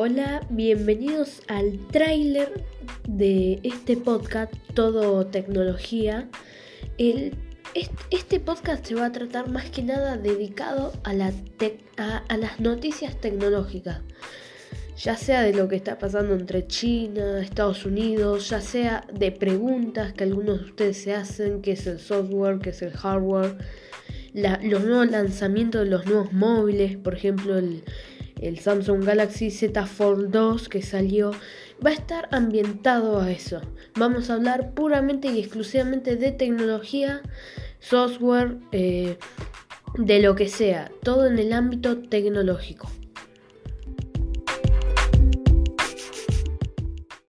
Hola, bienvenidos al tráiler de este podcast Todo Tecnología. Este podcast se va a tratar más que nada dedicado a, la a, las noticias tecnológicas, ya sea de lo que está pasando entre China, Estados Unidos, ya sea de preguntas que algunos de ustedes se hacen, qué es el software, qué es el hardware, los nuevos lanzamientos de los nuevos móviles, por ejemplo el el Samsung Galaxy Z Fold 2 que salió, va a estar ambientado a eso. Vamos a hablar puramente y exclusivamente de tecnología, software, eh, de lo que sea, todo en el ámbito tecnológico.